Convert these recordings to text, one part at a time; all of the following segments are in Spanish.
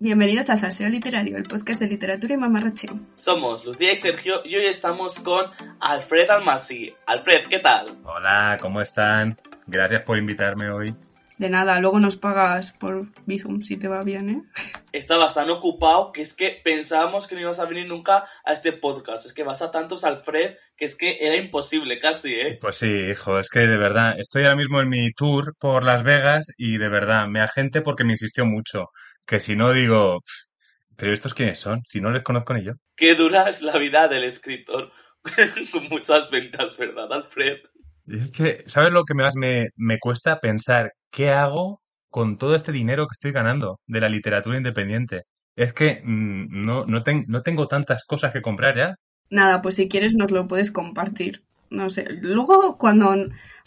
Bienvenidos a Salseo Literario, el podcast de literatura y mamarracheo. Somos Lucía y Sergio y hoy estamos con Alfred Almasi. Alfred, ¿qué tal? Hola, ¿cómo están? Gracias por invitarme hoy. De nada, luego nos pagas por Bizum si te va bien, ¿eh? Estabas tan ocupado que es que pensábamos que no ibas a venir nunca a este podcast. Es que vas a tantos, Alfred, que es que era imposible casi, ¿eh? Pues sí, hijo, es que de verdad, estoy ahora mismo en mi tour por Las Vegas y de verdad, me agente porque me insistió mucho. Que si no digo, "Pff, pero estos quiénes son, si no les conozco ni yo. Qué dura es la vida del escritor con muchas ventas, ¿verdad, Alfred? Y es que, ¿sabes lo que más me, me cuesta pensar? ¿Qué hago con todo este dinero que estoy ganando de la literatura independiente? Es que mm, no, no, ten- no tengo tantas cosas que comprar ya. Nada, pues si quieres nos lo puedes compartir. No sé, luego cuando,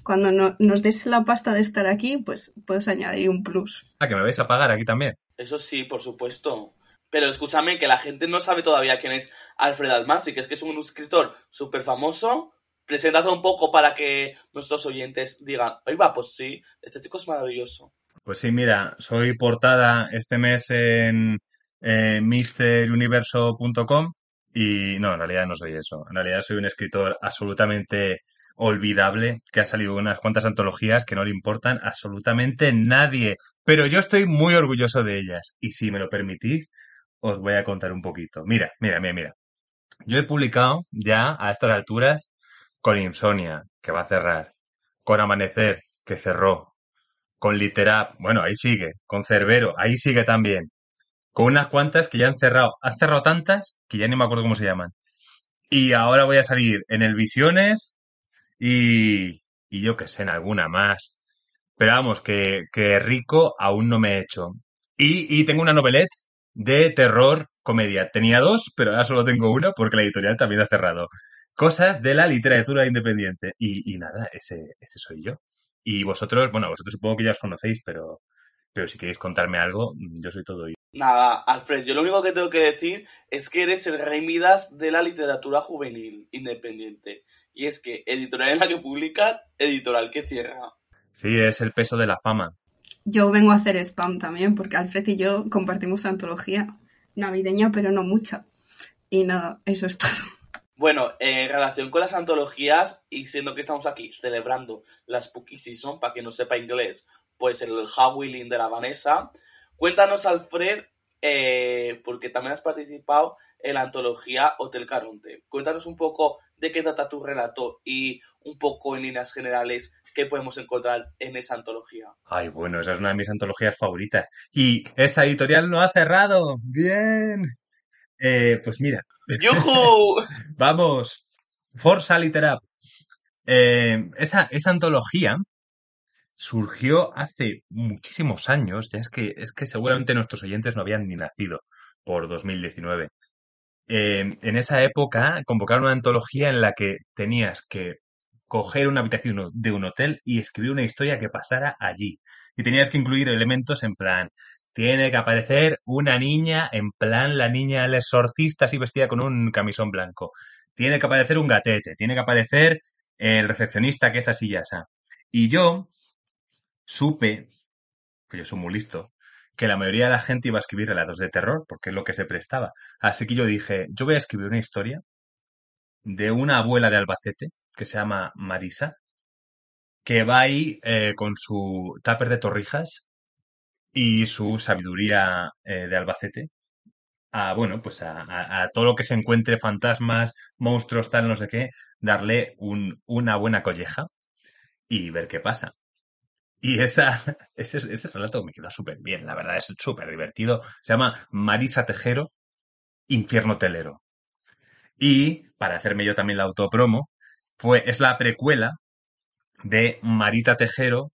cuando no- nos des la pasta de estar aquí, pues puedes añadir un plus. Ah, que me vais a pagar aquí también. Eso sí, por supuesto. Pero escúchame, que la gente no sabe todavía quién es Alfred Almasi, que es que es un escritor súper famoso. Preséntate un poco para que nuestros oyentes digan, oiga, pues sí, este chico es maravilloso. Pues sí, mira, soy portada este mes en eh, MrUniverso.com y no, en realidad no soy eso. En realidad soy un escritor absolutamente olvidable que ha salido unas cuantas antologías que no le importan absolutamente nadie. Pero yo estoy muy orgulloso de ellas y si me lo permitís, os voy a contar un poquito. Mira, mira, mira, mira. Yo he publicado ya a estas alturas con Insomnia, que va a cerrar, con Amanecer, que cerró, con Literap, bueno, ahí sigue, con Cerbero, ahí sigue también, con unas cuantas que ya han cerrado, han cerrado tantas que ya ni me acuerdo cómo se llaman. Y ahora voy a salir en el Visiones y, y yo que sé, en alguna más. Pero vamos, que, que rico aún no me he hecho. Y, y tengo una novelette de terror comedia. Tenía dos, pero ahora solo tengo una porque la editorial también ha cerrado. Cosas de la literatura independiente. Y, y nada, ese, ese soy yo. Y vosotros, bueno, vosotros supongo que ya os conocéis, pero, pero si queréis contarme algo, yo soy todo oído. Nada, Alfred, yo lo único que tengo que decir es que eres el rey Midas de la literatura juvenil independiente. Y es que editorial en la que publicas, editorial que cierra. Sí, es el peso de la fama. Yo vengo a hacer spam también, porque Alfred y yo compartimos antología navideña, pero no mucha. Y nada, eso es todo. Bueno, en relación con las antologías, y siendo que estamos aquí celebrando la Spooky Season, para quien no sepa inglés, pues el Howling de la Vanessa, cuéntanos, Alfred, eh, porque también has participado en la antología Hotel Caronte. Cuéntanos un poco de qué trata tu relato y un poco en líneas generales qué podemos encontrar en esa antología. Ay, bueno, esa es una de mis antologías favoritas. Y esa editorial no ha cerrado. Bien. Eh, pues mira, ¡Yujú! vamos. Forza Literap. Eh, esa, esa antología surgió hace muchísimos años. Ya es que, es que seguramente nuestros oyentes no habían ni nacido por 2019. Eh, en esa época convocaron una antología en la que tenías que coger una habitación de un hotel y escribir una historia que pasara allí. Y tenías que incluir elementos en plan, tiene que aparecer una niña, en plan la niña del exorcista así vestida con un camisón blanco. Tiene que aparecer un gatete, tiene que aparecer el recepcionista que es así y asa. Y yo supe, que yo soy muy listo, que la mayoría de la gente iba a escribir relatos de terror, porque es lo que se prestaba. Así que yo dije, yo voy a escribir una historia de una abuela de Albacete, que se llama Marisa, que va ahí eh, con su tupper de torrijas y su sabiduría eh, de Albacete a, bueno, pues a, todo lo que se encuentre, fantasmas, monstruos, tal, no sé qué, darle un- una buena colleja y ver qué pasa. Y esa, ese, ese relato me quedó súper bien, la verdad, es súper divertido. Se llama Marisa Tejero, Infierno Telero. Y, para hacerme yo también la autopromo, fue, es la precuela de Marita Tejero,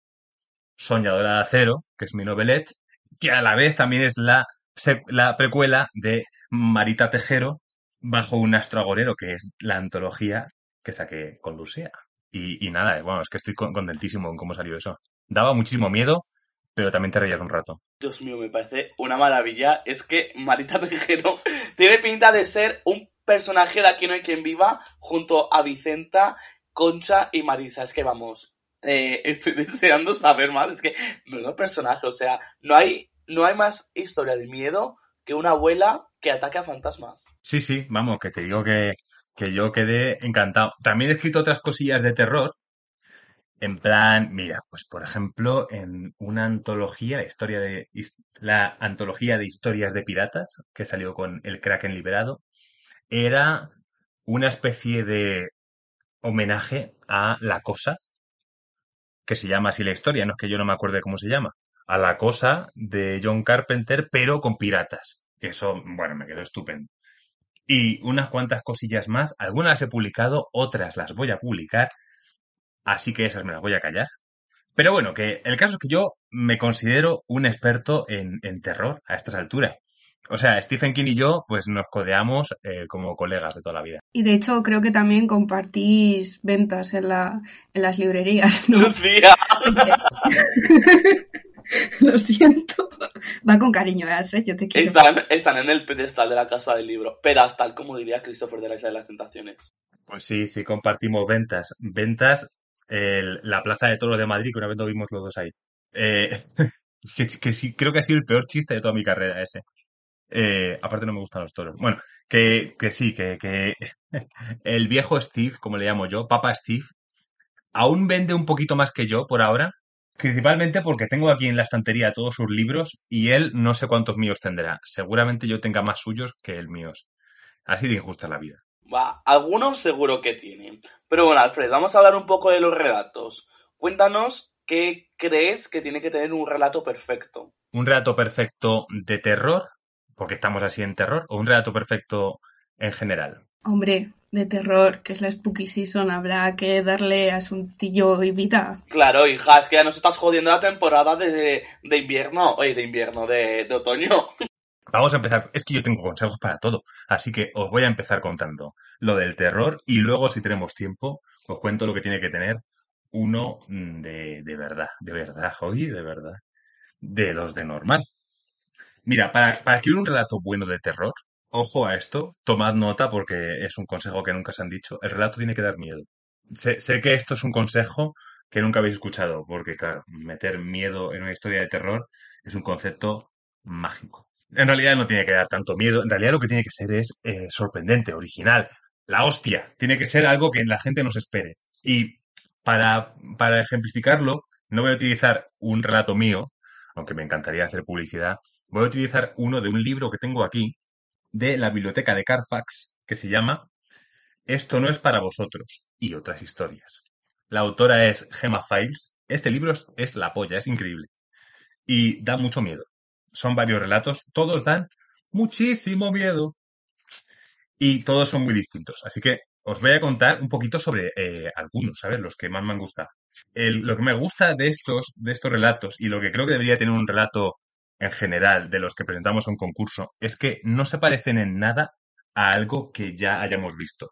Soñadora de Acero, que es mi novelette, que a la vez también es la, la precuela de Marita Tejero, Bajo un astro agorero, que es la antología que saqué con Lucía. Y, y nada, bueno, es que estoy con- contentísimo con cómo salió eso. Daba muchísimo miedo, pero también te reías un rato. Dios mío, me parece una maravilla. Es que Marita Tejero tiene pinta de ser un personaje de Aquí no hay quien viva junto a Vicenta, Concha y Marisa. Es que vamos, eh, estoy deseando saber más. Es que, menudo personaje, o sea, no hay, no hay más historia de miedo que una abuela que ataque a fantasmas. Sí, sí, vamos, que te digo que, que yo quedé encantado. También he escrito otras cosillas de terror. En plan, mira, pues por ejemplo, en una antología, la historia de la antología de historias de piratas, que salió con El Kraken liberado, era una especie de homenaje a La Cosa, que se llama así la historia, no es que yo no me acuerde cómo se llama, a La Cosa de John Carpenter, pero con piratas. Que eso, bueno, me quedó estupendo. Y unas cuantas cosillas más, algunas las he publicado, otras las voy a publicar, así que esas me las voy a callar. Pero bueno, que el caso es que yo me considero un experto en, en terror a estas alturas. O sea, Stephen King y yo, pues nos codeamos eh, como colegas de toda la vida. Y de hecho creo que también compartís ventas en, la, en las librerías, ¿no? Lucía, Lo siento. Va con cariño, ¿eh, Alfred, yo te quiero. están, están en el pedestal de la casa del libro, pedestal como diría Christopher de la Isla de las Tentaciones. Pues sí, sí, compartimos ventas. Ventas, la Plaza de Toros de Madrid, que una vez lo vimos los dos ahí. Eh, que, que sí, creo que ha sido el peor chiste de toda mi carrera ese. Eh, aparte no me gustan los toros. Bueno, que, que sí, que, que el viejo Steve, como le llamo yo, Papa Steve, aún vende un poquito más que yo por ahora, principalmente porque tengo aquí en la estantería todos sus libros y él no sé cuántos míos tendrá. Seguramente yo tenga más suyos que el míos. Así de injusta la vida. Va, algunos seguro que tienen. Pero bueno, Alfred, vamos a hablar un poco de los relatos. Cuéntanos qué crees que tiene que tener un relato perfecto. ¿Un relato perfecto de terror? Porque estamos así en terror, o un relato perfecto en general. Hombre, de terror, que es la Spooky Season, habrá que darle asuntillo y vida. Claro, hija, es que ya nos estás jodiendo la temporada de, de invierno, oye, de invierno, de, de otoño. Vamos a empezar. Es que yo tengo consejos para todo. Así que os voy a empezar contando lo del terror y luego, si tenemos tiempo, os cuento lo que tiene que tener uno mm, de, de verdad, de verdad, oye, de verdad, de los de normal. Mira, para, para escribir un relato bueno de terror, ojo a esto, tomad nota porque es un consejo que nunca se han dicho. El relato tiene que dar miedo. Sé, sé que esto es un consejo que nunca habéis escuchado, porque claro, meter miedo en una historia de terror es un concepto mágico. En realidad no tiene que dar tanto miedo, en realidad lo que tiene que ser es eh, sorprendente, original, la hostia, tiene que ser algo que la gente nos espere. Y para, para ejemplificarlo, no voy a utilizar un relato mío, aunque me encantaría hacer publicidad, voy a utilizar uno de un libro que tengo aquí, de la biblioteca de Carfax, que se llama Esto no es para vosotros y otras historias. La autora es Gemma Files. Este libro es, es la polla, es increíble. Y da mucho miedo. Son varios relatos, todos dan muchísimo miedo. Y todos son muy distintos. Así que os voy a contar un poquito sobre eh, algunos, ¿sabes? Los que más me han gustado. Lo que me gusta de estos, de estos relatos y lo que creo que debería tener un relato en general de los que presentamos a un concurso es que no se parecen en nada a algo que ya hayamos visto.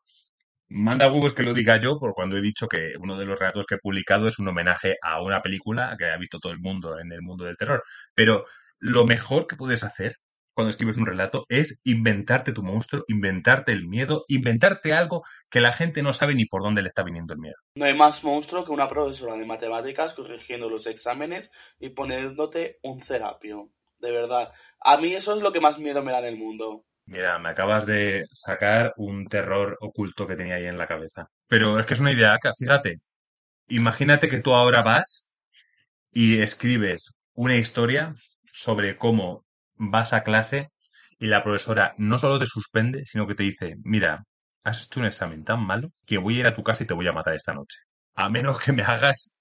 Manda huevos que lo diga yo, por cuando he dicho que uno de los relatos que he publicado es un homenaje a una película que ha visto todo el mundo en el mundo del terror. Pero lo mejor que puedes hacer cuando escribes un relato es inventarte tu monstruo, inventarte el miedo, inventarte algo que la gente no sabe ni por dónde le está viniendo el miedo. No hay más monstruo que una profesora de matemáticas corrigiendo los exámenes y poniéndote un cerapio. De verdad. A mí eso es lo que más miedo me da en el mundo. Mira, me acabas de sacar un terror oculto que tenía ahí en la cabeza. Pero es que es una idea fíjate. Imagínate que tú ahora vas y escribes una historia sobre cómo vas a clase y la profesora no solo te suspende, sino que te dice, mira, has hecho un examen tan malo que voy a ir a tu casa y te voy a matar esta noche. A menos que me hagas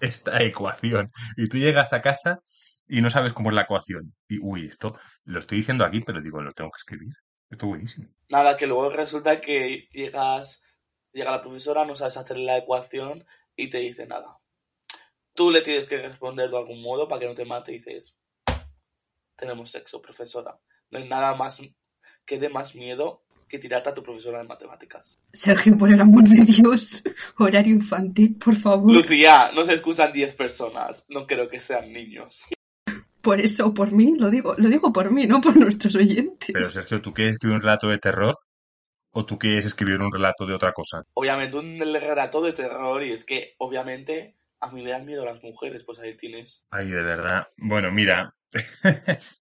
esta ecuación. Y tú llegas a casa y no sabes cómo es la ecuación. Y, uy, esto lo estoy diciendo aquí, pero digo, lo tengo que escribir. Esto es buenísimo. Nada, que luego resulta que llegas, llega la profesora, no sabes hacer la ecuación y te dice nada. Tú le tienes que responder de algún modo para que no te mate y dices, tenemos sexo, profesora. No hay nada más que dé más miedo que tirarte a tu profesora de matemáticas. Sergio, por el amor de Dios, horario infantil, por favor. Lucía, no se escuchan 10 personas, no creo que sean niños. Por eso, por mí, lo digo, lo digo por mí, no por nuestros oyentes. Pero Sergio, ¿tú quieres escribir un relato de terror o tú quieres escribir un relato de otra cosa? Obviamente un relato de terror y es que, obviamente, a mí me dan miedo las mujeres, pues ahí tienes. Ay, de verdad. Bueno, mira,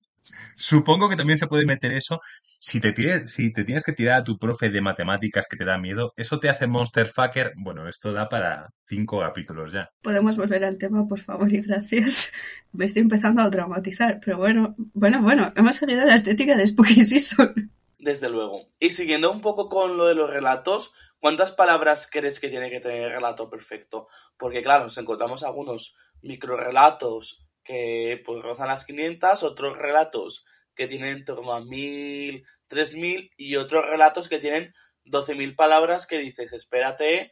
Supongo que también se puede meter eso. Si te, tienes, si te tienes que tirar a tu profe de matemáticas que te da miedo, eso te hace Monster Fucker. Bueno, esto da para cinco capítulos ya. Podemos volver al tema, por favor, y gracias. Me estoy empezando a dramatizar, pero bueno, bueno, bueno, hemos seguido la estética de Spooky Season. Desde luego. Y siguiendo un poco con lo de los relatos, ¿cuántas palabras crees que tiene que tener el relato perfecto? Porque claro, nos encontramos algunos microrelatos que pues rozan las 500, otros relatos que tienen en torno a 1000, 3000 y otros relatos que tienen 12.000 palabras que dices, espérate,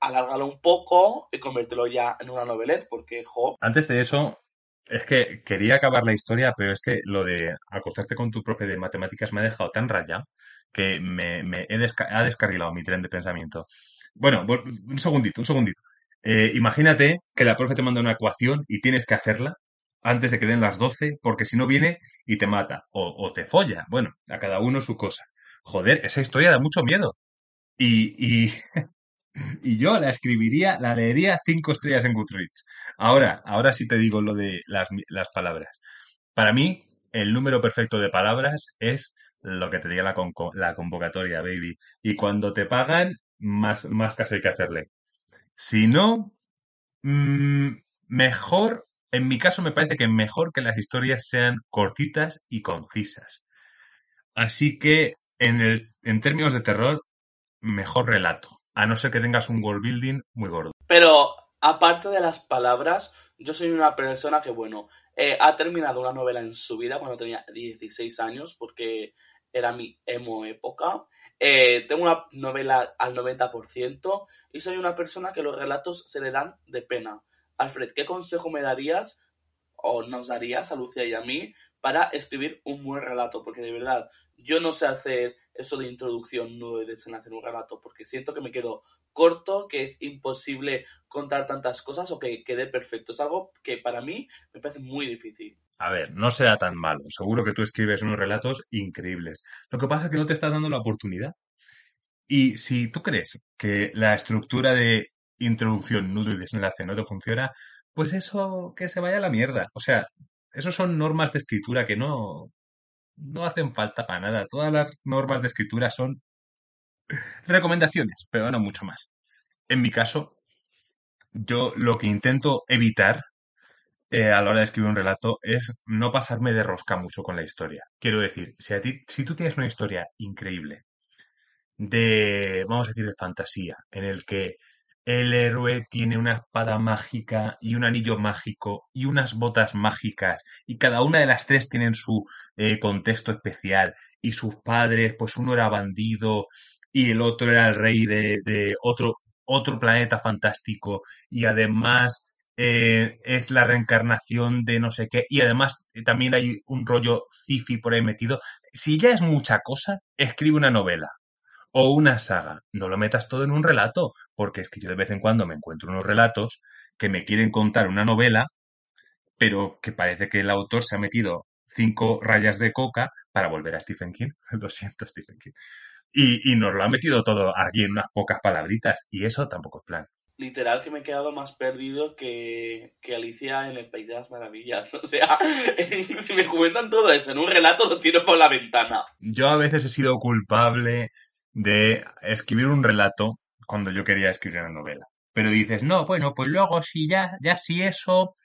alárgalo un poco y convértelo ya en una novelette, porque, jo. Antes de eso, es que quería acabar la historia, pero es que lo de acostarte con tu profe de matemáticas me ha dejado tan rayado que me, he ha descarrilado mi tren de pensamiento. Bueno, un segundito, un segundito. Eh, imagínate que la profe te manda una ecuación y tienes que hacerla antes de que den las 12, porque si no viene y te mata o, te folla. Bueno, a cada uno su cosa. Joder, esa historia da mucho miedo. Y, y, y yo la escribiría, la leería cinco estrellas en Goodreads. Ahora, ahora sí te digo lo de las, las palabras. Para mí, el número perfecto de palabras es lo que te diga la, la convocatoria, baby. Y cuando te pagan, más, más caso hay que hacerle. Si no, mm, mejor, en mi caso me parece que mejor que las historias sean cortitas y concisas. Así que, en el, en términos de terror, mejor relato. A no ser que tengas un world building muy gordo. Pero aparte de las palabras, yo soy una persona que, bueno, eh, ha terminado una novela en su vida cuando tenía 16 años, porque era mi emo época. Eh, tengo una novela al 90% y soy una persona que los relatos se le dan de pena. Alfred, ¿qué consejo me darías o nos darías a Lucia y a mí para escribir un buen relato? Porque de verdad, yo no sé hacer eso de introducción, nudo y desenlace en un relato, porque siento que me quedo corto, que es imposible contar tantas cosas o que quede perfecto. Es algo que para mí me parece muy difícil. A ver, no será tan malo. Seguro que tú escribes unos relatos increíbles. Lo que pasa es que no te estás dando la oportunidad. Y si tú crees que la estructura de introducción, nudo y desenlace no te funciona, pues eso que se vaya a la mierda. O sea, eso son normas de escritura que no, no hacen falta para nada. Todas las normas de escritura son recomendaciones, pero no mucho más. En mi caso, yo lo que intento evitar eh, a la hora de escribir un relato es no pasarme de rosca mucho con la historia. Quiero decir, si, a ti, si tú tienes una historia increíble de, vamos a decir, de fantasía, en el que el héroe tiene una espada mágica y un anillo mágico y unas botas mágicas y cada una de las tres tienen su eh, contexto especial. Y sus padres, pues uno era bandido y el otro era el rey de, otro, otro planeta fantástico. Y además eh, es la reencarnación de no sé qué. Y además eh, también hay un rollo cifi por ahí metido. Si ya es mucha cosa, escribe una novela o una saga. No lo metas todo en un relato, porque es que yo de vez en cuando me encuentro unos relatos que me quieren contar una novela, pero que parece que el autor se ha metido cinco rayas de coca para volver a Stephen King. Lo siento, Stephen King. Y, y nos lo ha metido todo aquí en unas pocas palabritas, y eso tampoco es plan. Literal que me he quedado más perdido que, que Alicia en el País de las Maravillas. O sea, si me comentan todo eso en un relato, lo tiro por la ventana. Yo a veces he sido culpable de escribir un relato cuando yo quería escribir una novela. Pero dices, no, bueno, pues luego si ya, ya si eso,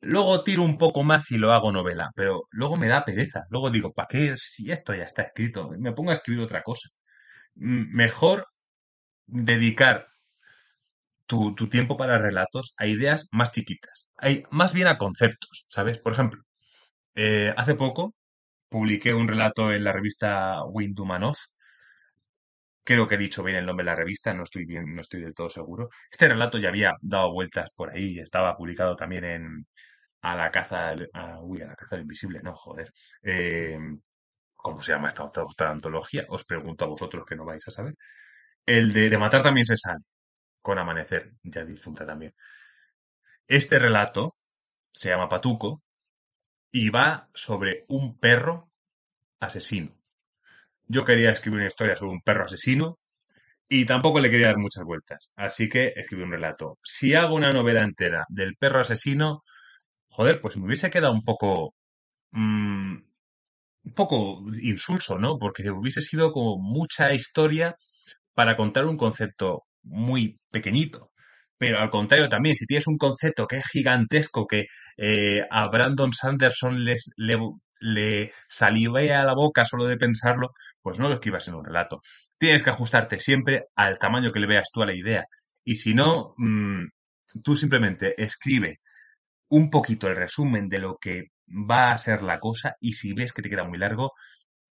luego tiro un poco más y lo hago novela. Pero luego me da pereza. Luego digo, ¿para qué si esto ya está escrito? Me pongo a escribir otra cosa. Mejor dedicar tu, tu tiempo para relatos a ideas más chiquitas. Hay, más bien a conceptos, ¿sabes? Por ejemplo, eh, hace poco publiqué un relato en la revista Windumanoff Creo que he dicho bien el nombre de la revista, no estoy bien, no estoy del todo seguro. Este relato ya había dado vueltas por ahí, estaba publicado también en A la caza, del- a, la caza invisible, no, joder. Eh, ¿cómo se llama esta otra antología? Os pregunto a vosotros que no vais a saber. El de, de matar también se sale, con Amanecer, ya difunta también. Este relato se llama Patuco y va sobre un perro asesino. Yo quería escribir una historia sobre un perro asesino Y tampoco le quería dar muchas vueltas, así que escribí un relato. Si hago una novela entera del perro asesino, joder, pues me hubiese quedado un poco mm, un poco insulso, ¿no? Porque hubiese sido como mucha historia para contar un concepto muy pequeñito. Pero al contrario también, si tienes un concepto que es gigantesco, que eh, a Brandon Sanderson les, le, le salivea a la boca solo de pensarlo, pues no lo escribas en un relato. Tienes que ajustarte siempre al tamaño que le veas tú a la idea. Y si no, mm, tú simplemente escribe un poquito el resumen de lo que va a ser la cosa y si ves que te queda muy largo,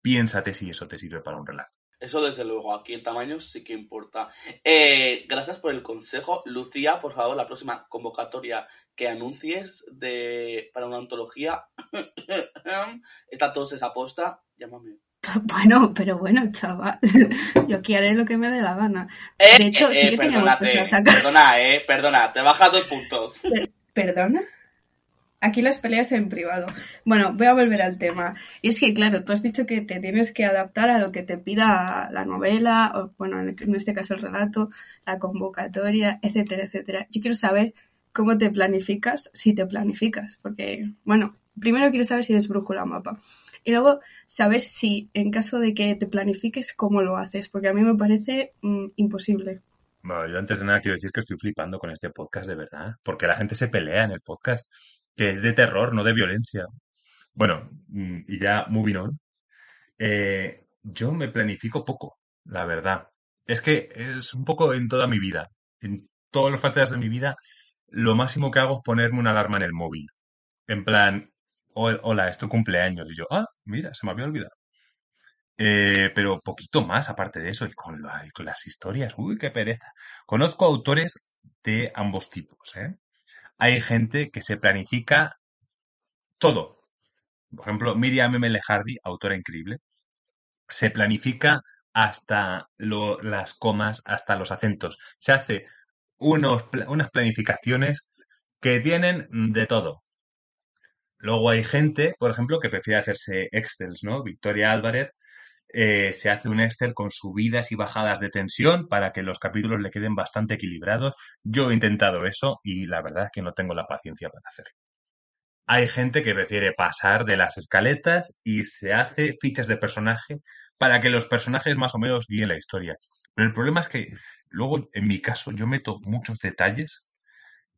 piénsate si eso te sirve para un relato. Eso desde luego, aquí el tamaño sí que importa. Eh, gracias por el consejo. Lucía, por favor, la próxima convocatoria que anuncies de, para una antología, está todos esa posta, llámame. Bueno, pero bueno, chaval, yo aquí haré lo que me dé la gana. Eh, De hecho, eh, sí eh, que teníamos perdónate, cosas acá. Perdona, eh, perdona, te bajas dos puntos. ¿Perdona? Aquí las peleas en privado. Bueno, voy a volver al tema. Y es que, claro, tú has dicho que te tienes que adaptar a lo que te pida la novela, o bueno, en este caso el relato, la convocatoria, etcétera, etcétera. Yo quiero saber cómo te planificas, si te planificas, porque, bueno, primero quiero saber si eres brújula mapa. Y luego saber si, en caso de que te planifiques, cómo lo haces, porque a mí me parece mm, imposible. Bueno, yo antes de nada quiero decir que estoy flipando con este podcast de verdad, porque la gente se pelea en el podcast, que es de terror, no de violencia. Bueno, mm, y ya moving on. Eh, yo me planifico poco, la verdad. Es que es un poco en toda mi vida. En todas las facetas de mi vida, lo máximo que hago es ponerme una alarma en el móvil. En plan, "Hol- hola, es tu cumpleaños. Y yo, ah, mira, se me había olvidado. Eh, pero poquito más aparte de eso, y con, la- y con las historias, uy, qué pereza. Conozco autores de ambos tipos, ¿eh? Hay gente que se planifica todo. Por ejemplo, Miriam M. Lejardi, autora increíble, se planifica hasta las comas, hasta los acentos. Se hace unos, unas planificaciones que tienen de todo. Luego hay gente, por ejemplo, que prefiere hacerse Excels, ¿no? Victoria Álvarez eh, se hace un Excel con subidas y bajadas de tensión para que los capítulos le queden bastante equilibrados. Yo he intentado eso y la verdad es que no tengo la paciencia para hacerlo. Hay gente que prefiere pasar de las escaletas y se hace fichas de personaje para que los personajes más o menos guíen la historia. Pero el problema es que luego, en mi caso, yo meto muchos detalles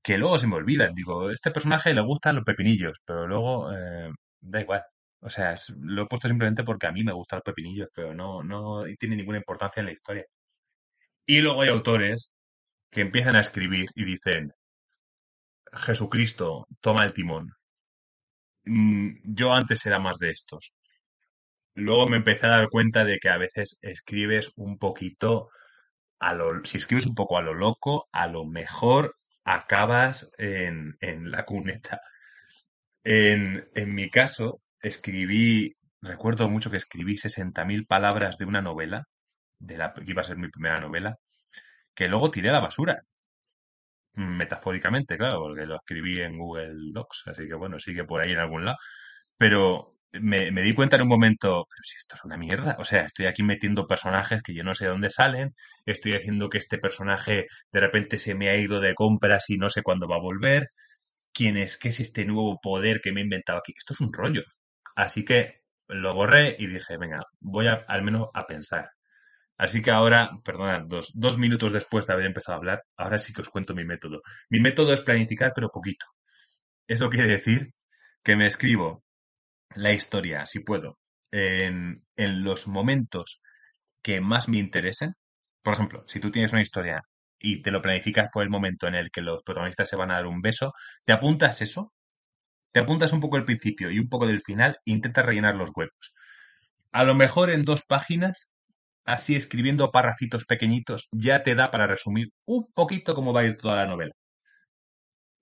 que luego se me olvidan. Digo, este personaje le gustan los pepinillos, pero luego eh, da igual. O sea, lo he puesto simplemente porque a mí me gustan los pepinillos, pero no, no tiene ninguna importancia en la historia. Y luego hay autores que empiezan a escribir y dicen, Jesucristo, toma el timón. Mm, yo antes era más de estos. Luego me empecé a dar cuenta de que a veces escribes un poquito a lo, si escribes un poco a lo loco, a lo mejor acabas en, en la cuneta. En, en mi caso, escribí, recuerdo mucho que escribí 60.000 palabras de una novela, de la que iba a ser mi primera novela, que luego tiré a la basura. Metafóricamente, claro, porque lo escribí en Google Docs, así que bueno, sigue por ahí en algún lado. Pero me, me di cuenta en un momento, pero si esto es una mierda, o sea, estoy aquí metiendo personajes que yo no sé de dónde salen, estoy haciendo que este personaje de repente se me ha ido de compras y no sé cuándo va a volver, quién es, qué es este nuevo poder que me he inventado aquí, esto es un rollo. Así que lo borré y dije, venga, voy a, al menos a pensar. Así que ahora, perdona, dos, dos minutos después de haber empezado a hablar, ahora sí que os cuento mi método. Mi método es planificar, pero poquito. Eso quiere decir que me escribo la historia, si puedo, en, en los momentos que más me interesen. Por ejemplo, si tú tienes una historia y te lo planificas por el momento en el que los protagonistas se van a dar un beso, te apuntas eso, te apuntas un poco el principio y un poco del final e intentas rellenar los huecos. A lo mejor en dos páginas, así escribiendo párrafitos pequeñitos, ya te da para resumir un poquito cómo va a ir toda la novela.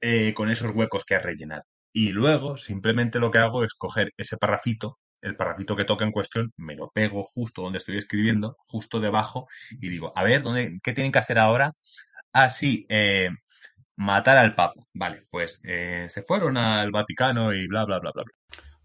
eh, con esos huecos que has rellenado. Y luego, simplemente lo que hago es coger ese parrafito, el parrafito que toca en cuestión, me lo pego justo donde estoy escribiendo, justo debajo, y digo, a ver, ¿dónde, ¿qué tienen que hacer ahora? Ah, sí, eh, matar al Papa. Vale, pues eh, se fueron al Vaticano y bla, bla, bla, bla. bla.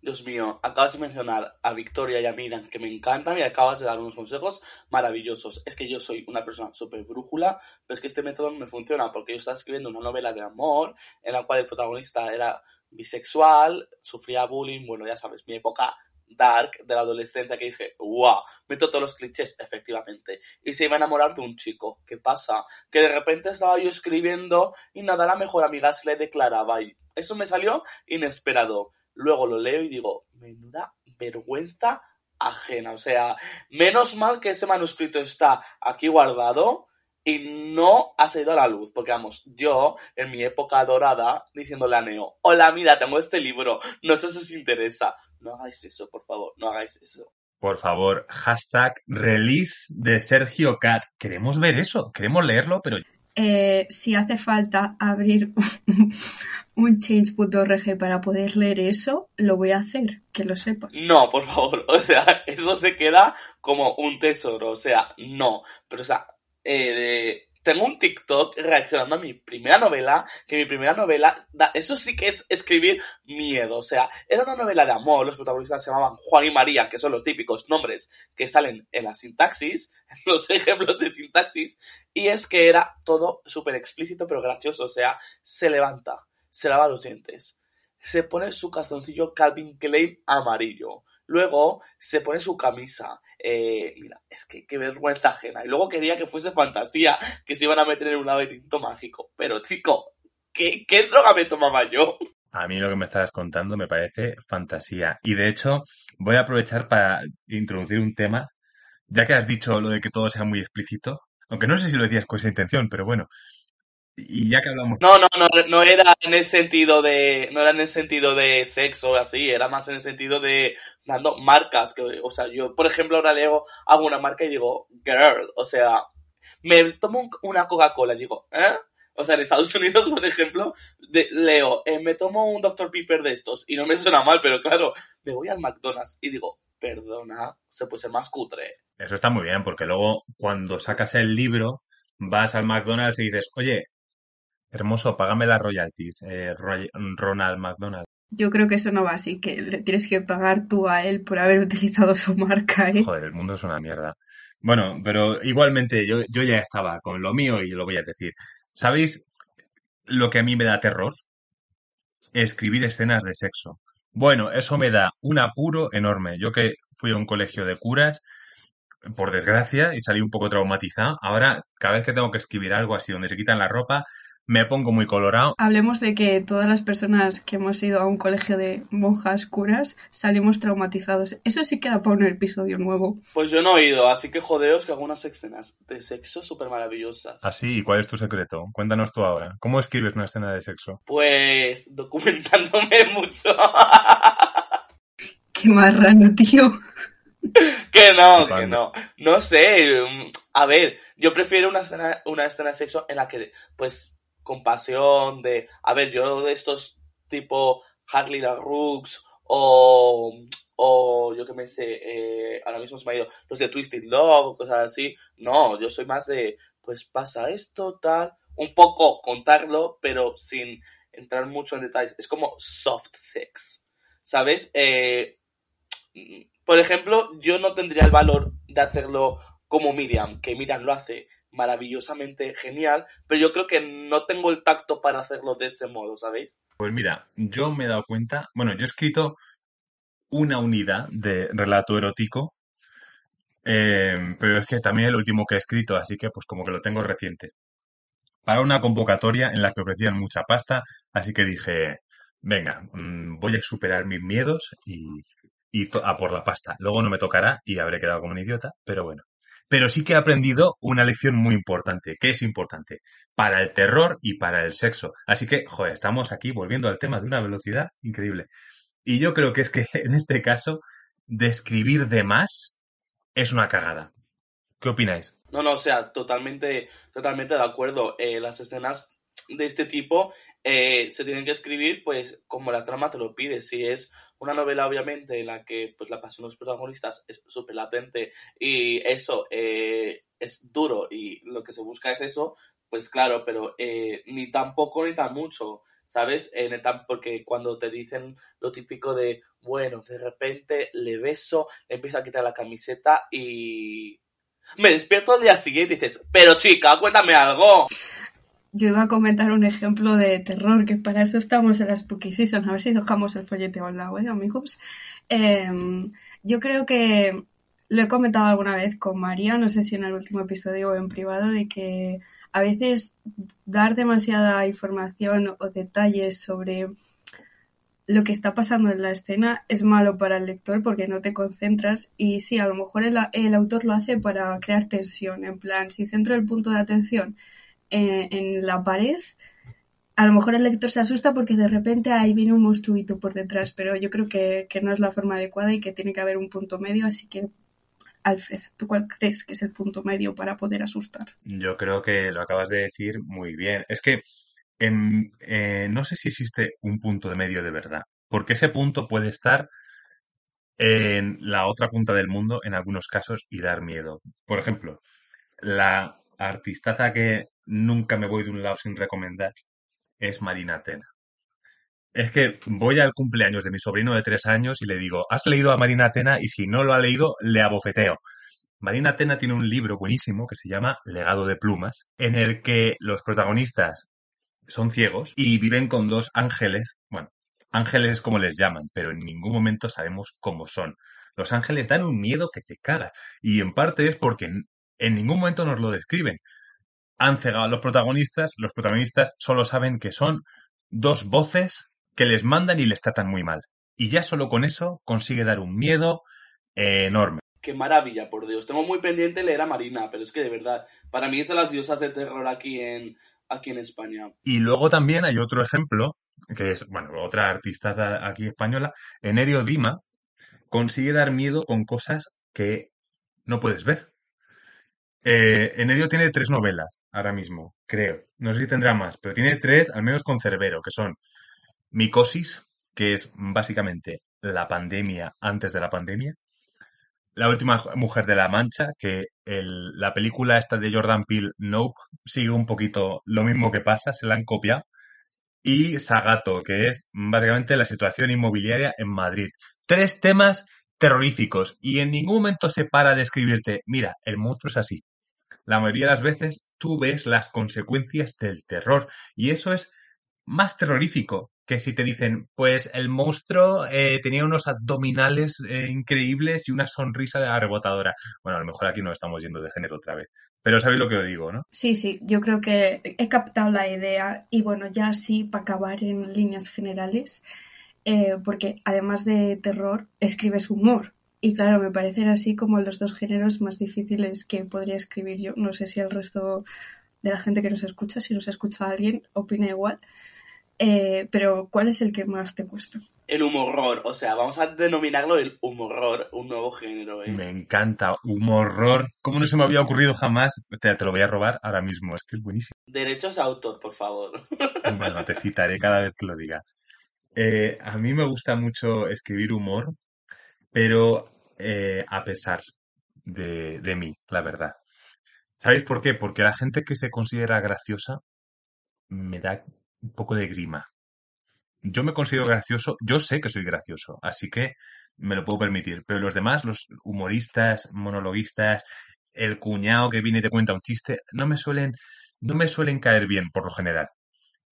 Dios mío, acabas de mencionar a Victoria y a Miriam, que me encantan, y acabas de dar unos consejos maravillosos. Es que yo soy una persona súper brújula, pero es que este método me funciona porque yo estaba escribiendo una novela de amor en la cual el protagonista era bisexual, sufría bullying, bueno, ya sabes, mi época dark de la adolescencia que dije, wow, meto todos los clichés, efectivamente. Y se iba a enamorar de un chico. ¿Qué pasa? Que de repente estaba yo escribiendo y nada, la mejor amiga se le declaraba y eso me salió inesperado. Luego lo leo y digo, menuda vergüenza ajena. O sea, menos mal que ese manuscrito está aquí guardado y no ha salido a la luz, porque vamos, yo en mi época dorada diciéndole a Neo, hola, mira, tengo este libro, no sé si os interesa. No hagáis eso, por favor, no hagáis eso. Por favor, hashtag release de Sergio Cat. Queremos ver eso, queremos leerlo, pero eh, si hace falta abrir un change.org para poder leer eso, lo voy a hacer, que lo sepas. No, por favor, o sea, eso se queda como un tesoro, o sea, no, pero o sea, eh, tengo un TikTok reaccionando a mi primera novela, que mi primera novela, eso sí que es escribir miedo, o sea, era una novela de amor, los protagonistas se llamaban Juan y María, que son los típicos nombres que salen en la sintaxis, los ejemplos de sintaxis, y es que era todo súper explícito pero gracioso, o sea, se levanta, se lava los dientes, se pone su calzoncillo Calvin Klein amarillo, Luego se pone su camisa. Eh, mira, es que qué vergüenza ajena. Y luego quería que fuese fantasía, que se iban a meter en un laberinto mágico. Pero chico, ¿qué, qué droga me tomaba yo? A mí lo que me estabas contando me parece fantasía. Y de hecho, voy a aprovechar para introducir un tema, ya que has dicho lo de que todo sea muy explícito, aunque no sé si lo decías con esa intención, pero bueno, y ya que hablamos. No, no, no, no era en el sentido de. No era en el sentido de sexo así, era más en el sentido de dando marcas. Que, o sea, yo, por ejemplo, ahora leo, hago una marca y digo, girl. O sea, me tomo una Coca-Cola y digo, ¿eh? O sea, en Estados Unidos, por ejemplo, de, leo, eh, me tomo un Dr. Pepper de estos y no me suena mal, pero claro, me voy al McDonald's y digo, perdona, se puede ser más cutre. Eso está muy bien, porque luego cuando sacas el libro, vas al McDonald's y dices, oye, Hermoso, págame las royalties, eh, Ronald McDonald. Yo creo que eso no va así, que le tienes que pagar tú a él por haber utilizado su marca. ¿eh? Joder, el mundo es una mierda. Bueno, pero igualmente yo, yo ya estaba con lo mío y lo voy a decir. ¿Sabéis lo que a mí me da terror? Escribir escenas de sexo. Bueno, eso me da un apuro enorme. Yo que fui a un colegio de curas, por desgracia, y salí un poco traumatizado, ahora cada vez que tengo que escribir algo así donde se quitan la ropa, me pongo muy colorado. Hablemos de que todas las personas que hemos ido a un colegio de monjas curas salimos traumatizados. Eso sí queda para un episodio nuevo. Pues yo no he ido, así que jodeos que hago unas escenas de sexo súper maravillosas. ¿Ah, sí? ¿Y cuál es tu secreto? Cuéntanos tú ahora. ¿Cómo escribes una escena de sexo? Pues documentándome mucho. Qué marrano, tío. que no, que no. No sé. Mm, a ver, yo prefiero una escena, una escena de sexo en la que, pues, compasión, de, a ver, yo de estos tipo Harley la o, o yo que me sé, eh, ahora mismo se me ha ido los de Twisted Love, cosas así. No, yo soy más de, pues pasa esto, tal, un poco contarlo, pero sin entrar mucho en detalles. Es como soft sex, ¿sabes? Eh, por ejemplo, yo no tendría el valor de hacerlo como Miriam, que Miriam lo hace maravillosamente genial, pero yo creo que no tengo el tacto para hacerlo de ese modo, ¿sabéis? Pues mira, yo me he dado cuenta, bueno, yo he escrito una unidad de relato erótico, eh, pero es que también el último que he escrito, así que pues como que lo tengo reciente, para una convocatoria en la que ofrecían mucha pasta, así que dije, venga, mm, voy a superar mis miedos y, y a por la pasta. Luego no me tocará y habré quedado como un idiota, pero bueno pero sí que he aprendido una lección muy importante, que es importante para el terror y para el sexo. Así que, joder, estamos aquí volviendo al tema de una velocidad increíble. Y yo creo que es que en este caso, describir de más es una cagada. ¿Qué opináis? No, no, o sea, totalmente, totalmente de acuerdo. Eh, las escenas de este tipo eh, se tienen que escribir pues como la trama te lo pide. Si es una novela obviamente en la que pues la pasión de los protagonistas es súper latente y eso eh, es duro y lo que se busca es eso, pues claro, pero eh, ni tan poco ni tan mucho. ¿Sabes? porque cuando te dicen lo típico de, bueno, de repente le beso, le empiezo a quitar la camiseta y me despierto al día siguiente y dices, pero chica, cuéntame algo. Yo iba a comentar un ejemplo de terror, que para eso estamos en la Spooky Season, a ver si dejamos el folleteo al lado, ¿eh, amigos? Em, yo creo que lo he comentado alguna vez con María, no sé si en el último episodio o en privado, de que a veces dar demasiada información o detalles sobre lo que está pasando en la escena es malo para el lector porque no te concentras y sí, a lo mejor el autor lo hace para crear tensión, en plan, si centro el punto de atención en, la pared, a lo mejor el lector se asusta porque de repente ahí viene un monstruito por detrás, pero yo creo que, no es la forma adecuada y que tiene que haber un punto medio, así que Alfred, ¿tú cuál crees que es el punto medio para poder asustar? Yo creo que lo acabas de decir muy bien. Es que eh, no sé si existe un punto de medio de verdad, porque ese punto puede estar en la otra punta del mundo en algunos casos y dar miedo. Por ejemplo, la artistaza que nunca me voy de un lado sin recomendar es Marina Atena. Es que voy al cumpleaños de mi sobrino de tres años y le digo, ¿has leído a Marina Atena? Y si no lo ha leído, le abofeteo. Marina Atena tiene un libro buenísimo que se llama Legado de Plumas, en el que los protagonistas son ciegos y viven con dos ángeles. Bueno, ángeles es como les llaman, pero en ningún momento sabemos cómo son. Los ángeles dan un miedo que te cagas. Y en parte es porque en ningún momento nos lo describen. Han cegado a los protagonistas, los protagonistas solo saben que son dos voces que les mandan y les tratan muy mal. Y ya solo con eso consigue dar un miedo enorme. Qué maravilla, por Dios. Tengo muy pendiente leer a Marina, pero es que de verdad, para mí es de las diosas de terror aquí en, aquí en España. Y luego también hay otro ejemplo, que es, bueno, otra artista aquí española, Enerio Dima, consigue dar miedo con cosas que no puedes ver. Eh, Enerio tiene tres novelas ahora mismo, creo. No sé si tendrá más, pero tiene tres, al menos con Cerbero, que son Micosis, que es básicamente la pandemia antes de la pandemia. La última mujer de la Mancha, que la película esta de Jordan Peele, Nope, sigue un poquito lo mismo que pasa, se la han copiado. Y Sagato, que es básicamente la situación inmobiliaria en Madrid. Tres temas terroríficos y en ningún momento se para de escribirte, mira, el monstruo es así, la mayoría de las veces tú ves las consecuencias del terror y eso es más terrorífico que si te dicen, pues el monstruo eh, tenía unos abdominales eh, increíbles y una sonrisa rebotadora. Bueno, a lo mejor aquí no estamos yendo de género otra vez, pero sabéis lo que os digo, ¿no? Sí, sí, yo creo que he captado la idea y bueno, ya sí, para acabar en líneas generales, eh, porque además de terror, escribes humor. Y claro, me parecen así como los dos géneros más difíciles que podría escribir yo. No sé si el resto de la gente que nos escucha, si nos escucha alguien, opina igual. Eh, pero ¿cuál es el que más te cuesta? El humorror, o sea, vamos a denominarlo el humorror, un nuevo género. ¿eh? Me encanta, humorror. ¿Cómo no se me había ocurrido jamás? Te, te, lo voy a robar ahora mismo, es que es buenísimo. Derechos a autor, por favor. Bueno, te citaré cada vez que lo diga. Eh, a mí me gusta mucho escribir humor, pero eh, a pesar de, de mí, la verdad. ¿Sabéis por qué? Porque la gente que se considera graciosa me da un poco de grima. Yo me considero gracioso, yo sé que soy gracioso, así que me lo puedo permitir, pero los demás, los humoristas, monologuistas, el cuñado que viene y te cuenta un chiste, no me suelen, no me suelen caer bien por lo general.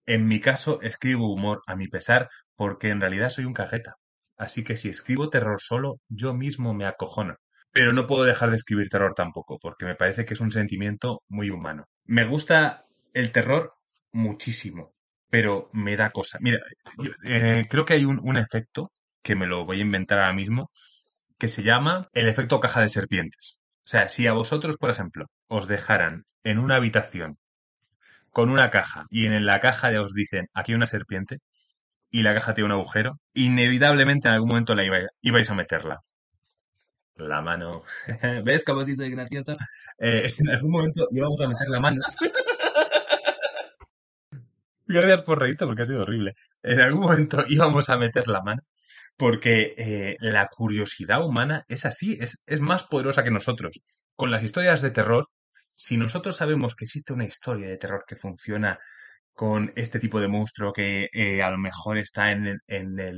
En mi caso, escribo humor a mi pesar porque en realidad soy un cajeta. Así que si escribo terror solo, yo mismo me acojono. Pero no puedo dejar de escribir terror tampoco, porque me parece que es un sentimiento muy humano. Me gusta el terror muchísimo, pero me da cosa. Mira, eh, creo que hay un, un efecto que me lo voy a inventar ahora mismo, que se llama el efecto caja de serpientes. O sea, si a vosotros, por ejemplo, os dejaran en una habitación con una caja y en la caja os dicen aquí hay una serpiente, y la caja tiene un agujero, inevitablemente en algún momento la ibais a meterla. La mano. ¿Ves cómo sí soy gracioso? Eh, en algún momento íbamos a meter la mano. Gracias por reírte porque ha sido horrible. En algún momento íbamos a meter la mano porque eh, la curiosidad humana es así, es, es más poderosa que nosotros. Con las historias de terror, si nosotros sabemos que existe una historia de terror que funciona con este tipo de monstruo que eh, a lo mejor está en,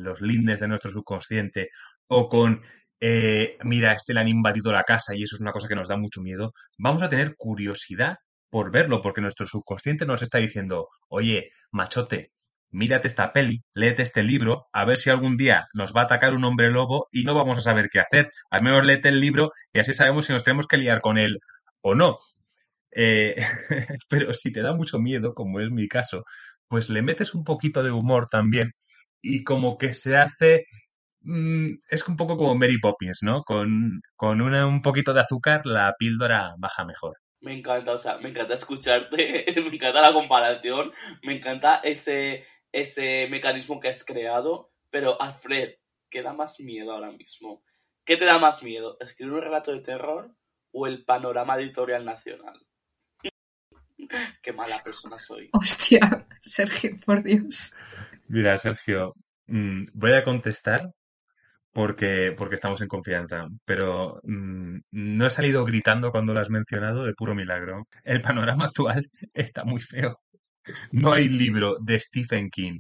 los lindes de nuestro subconsciente o con, eh, mira, este le han invadido la casa y eso es una cosa que nos da mucho miedo, vamos a tener curiosidad por verlo, porque nuestro subconsciente nos está diciendo, oye, machote, mírate esta peli, léete este libro, a ver si algún día nos va a atacar un hombre lobo y no vamos a saber qué hacer. Al menos léete el libro y así sabemos si nos tenemos que liar con él o no. Eh, pero si te da mucho miedo, como es mi caso, pues le metes un poquito de humor también y como que se hace... mm, es un poco como Mary Poppins, ¿no? Con, con una- un poquito de azúcar la píldora baja mejor. Me encanta, o sea, me encanta escucharte, me encanta la comparación, me encanta ese, ese mecanismo que has creado, pero Alfred, ¿qué da más miedo ahora mismo? ¿Qué te da más miedo? ¿Escribir un relato de terror o el panorama editorial nacional? Qué mala persona soy. Hostia, Sergio, por Dios. Mira, Sergio, mm, voy a contestar porque, porque estamos en confianza, pero mm, no he salido gritando cuando lo has mencionado de puro milagro. El panorama actual está muy feo. No hay libro de Stephen King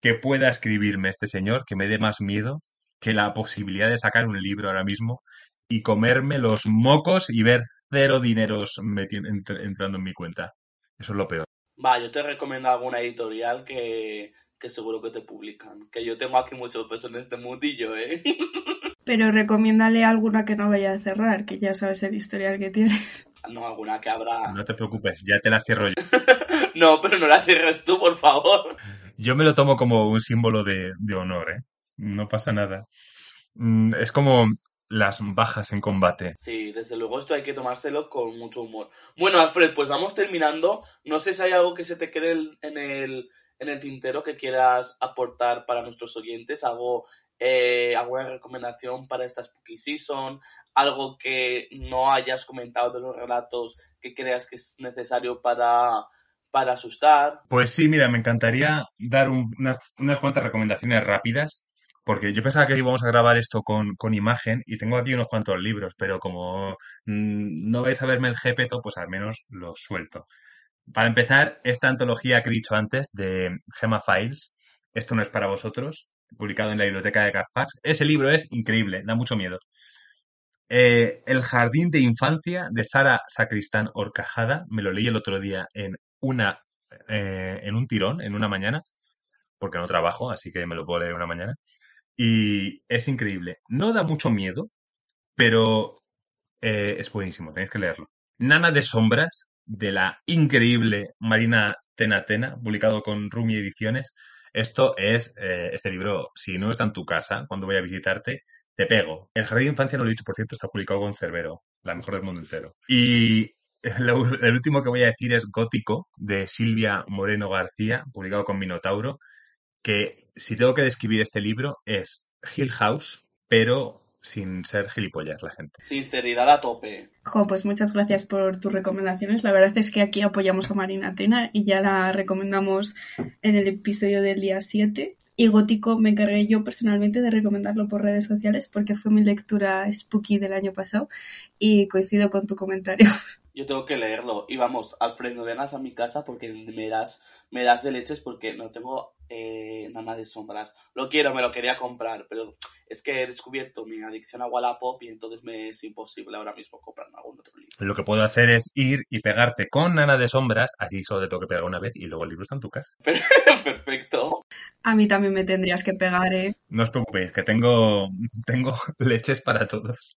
que pueda escribirme este señor que me dé más miedo que la posibilidad de sacar un libro ahora mismo y comerme los mocos y ver cero dineros entrando en mi cuenta. Eso es lo peor. Va, yo te recomiendo alguna editorial que, que seguro que te publican. Que yo tengo aquí muchos pesos en este mundillo, ¿eh? Pero recomiéndale alguna que no vaya a cerrar, que ya sabes el historial que tiene. No, alguna que habrá. No te preocupes, ya te la cierro yo. No, pero no la cierres tú, por favor. Yo me lo tomo como un símbolo de, de honor, ¿eh? No pasa nada. Mm, Es como las bajas en combate. Sí, desde luego esto hay que tomárselo con mucho humor. Bueno, Alfred, pues vamos terminando. No sé si hay algo que se te quede en el, en el tintero que quieras aportar para nuestros oyentes, algo, eh, alguna recomendación para esta Spooky Season, algo que no hayas comentado de los relatos que creas que es necesario para, para asustar. Pues sí, mira, me encantaría dar un- unas, unas cuantas recomendaciones rápidas, porque yo pensaba que íbamos a grabar esto con, con imagen y tengo aquí unos cuantos libros, pero como mm, no vais a verme el jepeto, pues al menos los suelto. Para empezar, esta antología que he dicho antes de Gemma Files, Esto no es para vosotros, publicado en la biblioteca de Carfax. Ese libro es increíble, da mucho miedo. Eh, el jardín de infancia de Sara Sacristán Horcajada, me lo leí el otro día en una eh, en un tirón, en una mañana, porque no trabajo, así que me lo puedo leer una mañana. Y es increíble. No da mucho miedo, pero eh, es buenísimo, tenéis que leerlo. Nana de Sombras, de la increíble Marina Tenatena, publicado con Rumi Ediciones. Esto es, eh, este libro, si no está en tu casa, cuando voy a visitarte, te pego. El Jardín de Infancia, no lo he dicho, por cierto, está publicado con Cerbero, la mejor del mundo entero. Y el último que voy a decir es Gótico, de Silvia Moreno García, publicado con Minotauro, que si tengo que describir este libro es Hill House, pero sin ser gilipollas la gente. Sinceridad a tope. Jo, pues muchas gracias por tus recomendaciones. La verdad es que aquí apoyamos a Marina Atena y ya la recomendamos en el episodio del día 7. Y Gótico me encargué yo personalmente de recomendarlo por redes sociales porque fue mi lectura spooky del año pasado y coincido con tu comentario. Yo tengo que leerlo. Y vamos, Alfred, no vengas a mi casa porque me das, me das de leches porque no tengo eh, nada de sombras. Lo quiero, me lo quería comprar, pero es que he descubierto mi adicción a Wallapop y entonces me es imposible ahora mismo comprarme algún otro libro. Lo que puedo hacer es ir y pegarte con Nana de Sombras, así solo te tengo que pegar una vez y luego el libro está en tu casa. Perfecto. A mí también me tendrías que pegar, ¿eh? No os preocupéis, que tengo, tengo leches para todos.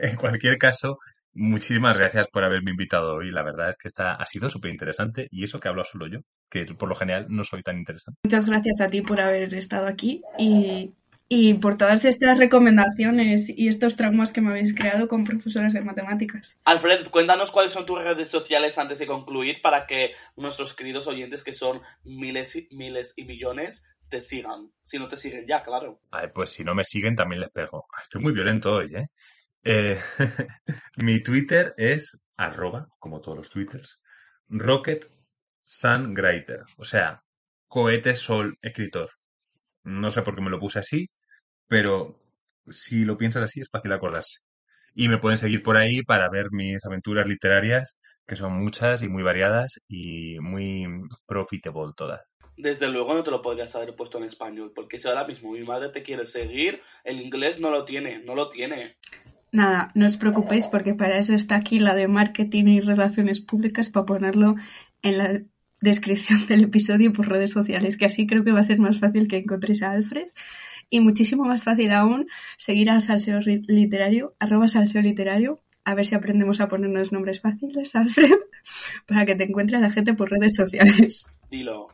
En cualquier caso, muchísimas gracias por haberme invitado hoy. La verdad es que esta ha sido súper interesante y eso que hablo solo yo, que por lo general no soy tan interesante. Muchas gracias a ti por haber estado aquí y, y por todas estas recomendaciones y estos traumas que me habéis creado con profesoras de matemáticas. Alfred, cuéntanos cuáles son tus redes sociales antes de concluir para que nuestros queridos oyentes, que son miles y miles y millones, te sigan. Si no te siguen ya, claro. Ay, pues si no me siguen también les pego. Estoy muy violento hoy, ¿eh? Eh, mi Twitter es arroba, como todos los twitters, Rocket Sun Greater, o sea, cohete sol escritor. No sé por qué me lo puse así, pero si lo piensas así es fácil acordarse. Y me pueden seguir por ahí para ver mis aventuras literarias, que son muchas y muy variadas y muy profitable todas. Desde luego no te lo podrías haber puesto en español, porque si ahora mismo mi madre te quiere seguir, el inglés no lo tiene, no lo tiene. Nada, no os preocupéis porque para eso está aquí la de marketing y relaciones públicas para ponerlo en la descripción del episodio por redes sociales, que así creo que va a ser más fácil que encontréis a Alfred y muchísimo más fácil aún seguir a Salseo Literario, arroba Salseo Literario, a ver si aprendemos a ponernos nombres fáciles, Alfred, para que te encuentre la gente por redes sociales. Dilo.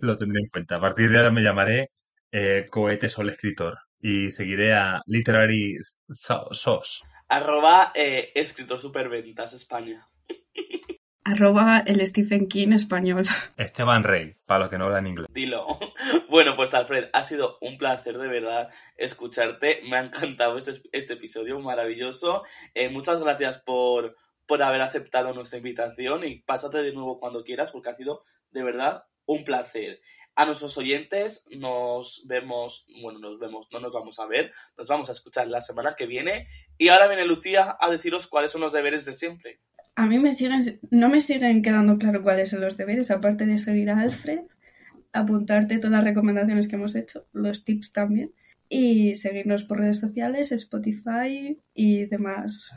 Lo tendré en cuenta. A partir de ahora me llamaré eh, Cohete Sol Escritor y seguiré a Literary Sos. Arroba eh, escritor superventas España. Arroba el Stephen King español. Esteban Rey, para los que no hablan inglés. Dilo. Bueno, pues Alfred, ha sido un placer de verdad escucharte. Me ha encantado este, este episodio, maravilloso. Eh, muchas gracias por, por haber aceptado nuestra invitación y pásate de nuevo cuando quieras porque ha sido de verdad un placer. A nuestros oyentes nos vemos, bueno, nos vemos, no nos vamos a ver, nos vamos a escuchar la semana que viene. Y ahora viene Lucía a deciros cuáles son los deberes de siempre. A mí me siguen, no me siguen quedando claro cuáles son los deberes, aparte de seguir a Alfred, apuntarte todas las recomendaciones que hemos hecho, los tips también, y seguirnos por redes sociales, Spotify y demás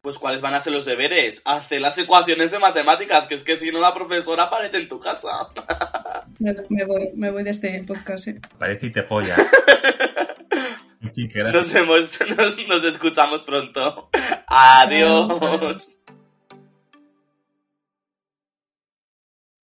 pues cuáles van a ser los deberes. Hacer las ecuaciones de matemáticas, que es que si no la profesora aparece en tu casa. me, voy, me voy de este podcast. ¿eh? Parece y te folla. nos vemos, nos, nos escuchamos pronto. Adiós.